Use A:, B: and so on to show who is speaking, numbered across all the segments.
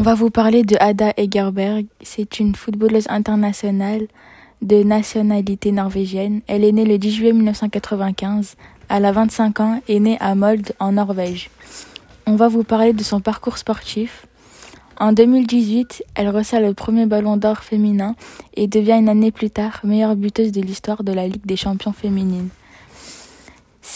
A: On va vous parler de Ada Egerberg. C'est une footballeuse internationale de nationalité norvégienne. Elle est née le 10 juillet 1995. Elle a 25 ans et née à Molde en Norvège. On va vous parler de son parcours sportif. En 2018, elle reçoit le premier ballon d'or féminin et devient une année plus tard meilleure buteuse de l'histoire de la Ligue des champions féminines.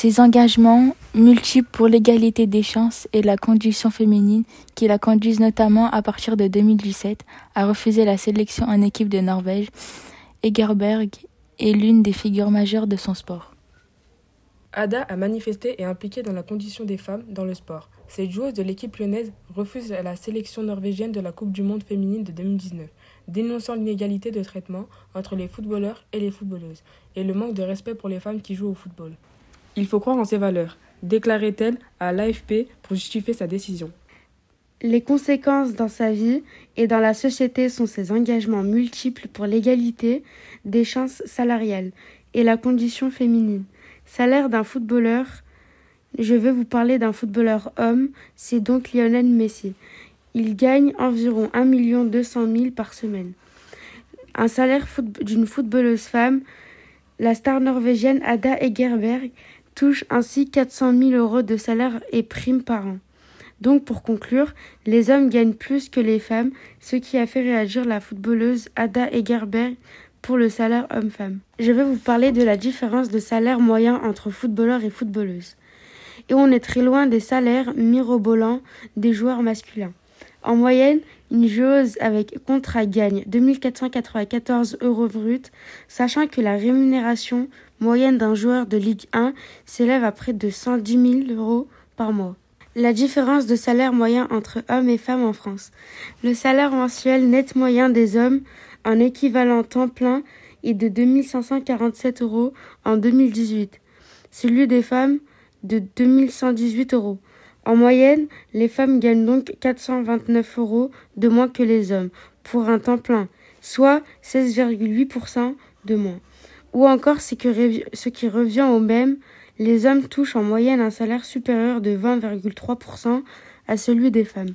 A: Ses engagements multiples pour l'égalité des chances et la condition féminine qui la conduisent notamment à partir de 2017 à refuser la sélection en équipe de Norvège, Egerberg est l'une des figures majeures de son sport.
B: Ada a manifesté et impliqué dans la condition des femmes dans le sport. Cette joueuse de l'équipe lyonnaise refuse la sélection norvégienne de la Coupe du Monde féminine de 2019, dénonçant l'inégalité de traitement entre les footballeurs et les footballeuses, et le manque de respect pour les femmes qui jouent au football. Il faut croire en ses valeurs, déclarait-elle à l'AFP pour justifier sa décision.
C: Les conséquences dans sa vie et dans la société sont ses engagements multiples pour l'égalité des chances salariales et la condition féminine. Salaire d'un footballeur. Je veux vous parler d'un footballeur homme, c'est donc Lionel Messi. Il gagne environ 1 200 000 par semaine. Un salaire d'une footballeuse femme, la star norvégienne Ada Egerberg touche ainsi 400 000 euros de salaire et primes par an. Donc pour conclure, les hommes gagnent plus que les femmes, ce qui a fait réagir la footballeuse Ada Egerberg pour le salaire homme-femme. Je vais vous parler de la différence de salaire moyen entre footballeurs et footballeuses. Et on est très loin des salaires mirobolants des joueurs masculins. En moyenne, une joueuse avec contrat gagne 2494 euros bruts, sachant que la rémunération moyenne d'un joueur de Ligue 1 s'élève à près de 110 000 euros par mois. La différence de salaire moyen entre hommes et femmes en France. Le salaire mensuel net moyen des hommes en équivalent temps plein est de 2547 euros en 2018. Celui des femmes de 2118 euros. En moyenne, les femmes gagnent donc 429 euros de moins que les hommes pour un temps plein, soit 16,8% de moins. Ou encore, ce qui revient au même, les hommes touchent en moyenne un salaire supérieur de 20,3% à celui des femmes.